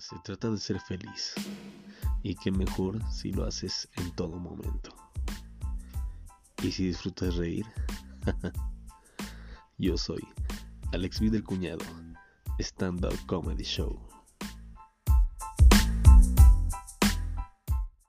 Se trata de ser feliz. Y qué mejor si lo haces en todo momento. Y si disfrutas reír. Yo soy Alex Vidal Cuñado, Stand Up Comedy Show.